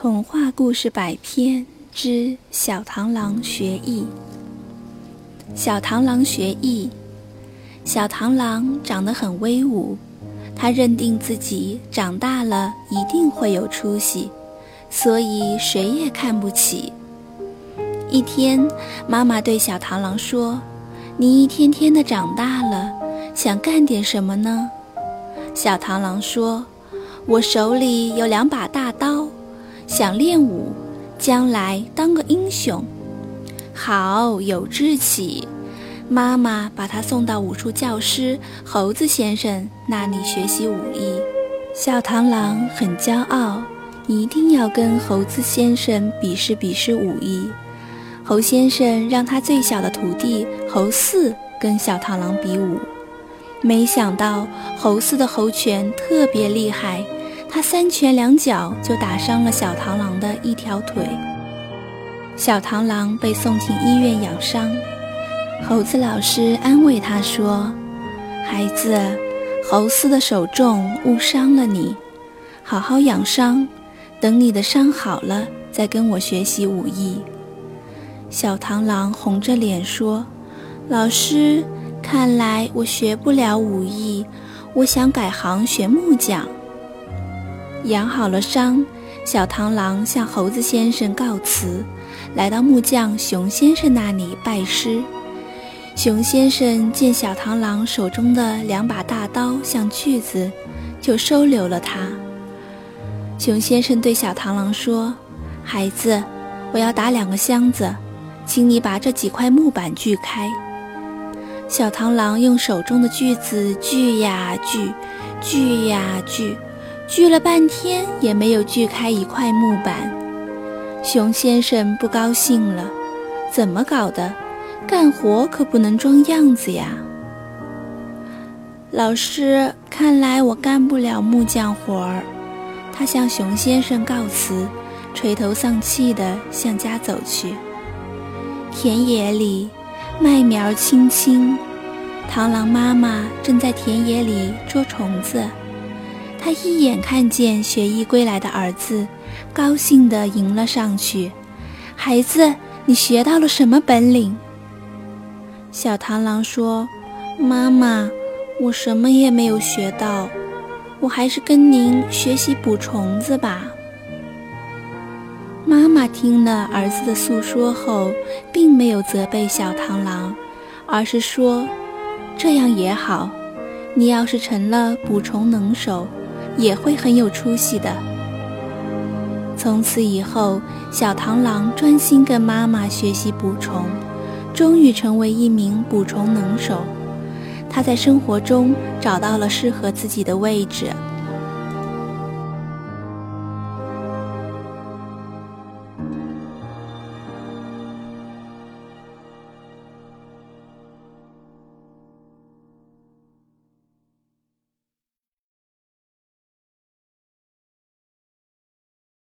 童话故事百篇之小螳螂学艺。小螳螂学艺，小螳螂长得很威武，他认定自己长大了一定会有出息，所以谁也看不起。一天，妈妈对小螳螂说：“你一天天的长大了，想干点什么呢？”小螳螂说：“我手里有两把大刀。”想练武，将来当个英雄，好有志气。妈妈把他送到武术教师猴子先生那里学习武艺。小螳螂很骄傲，一定要跟猴子先生比试比试武艺。猴先生让他最小的徒弟猴四跟小螳螂比武，没想到猴四的猴拳特别厉害。他三拳两脚就打伤了小螳螂的一条腿，小螳螂被送进医院养伤。猴子老师安慰他说：“孩子，猴子的手重误伤了你，好好养伤，等你的伤好了再跟我学习武艺。”小螳螂红着脸说：“老师，看来我学不了武艺，我想改行学木匠。”养好了伤，小螳螂向猴子先生告辞，来到木匠熊先生那里拜师。熊先生见小螳螂手中的两把大刀像锯子，就收留了他。熊先生对小螳螂说：“孩子，我要打两个箱子，请你把这几块木板锯开。”小螳螂用手中的锯子锯呀锯，锯呀锯。锯了半天也没有锯开一块木板，熊先生不高兴了，怎么搞的？干活可不能装样子呀！老师，看来我干不了木匠活儿。他向熊先生告辞，垂头丧气地向家走去。田野里，麦苗青青，螳螂妈妈正在田野里捉虫子。他一眼看见学艺归来的儿子，高兴地迎了上去。孩子，你学到了什么本领？小螳螂说：“妈妈，我什么也没有学到，我还是跟您学习捕虫子吧。”妈妈听了儿子的诉说后，并没有责备小螳螂，而是说：“这样也好，你要是成了捕虫能手。”也会很有出息的。从此以后，小螳螂专心跟妈妈学习捕虫，终于成为一名捕虫能手。他在生活中找到了适合自己的位置。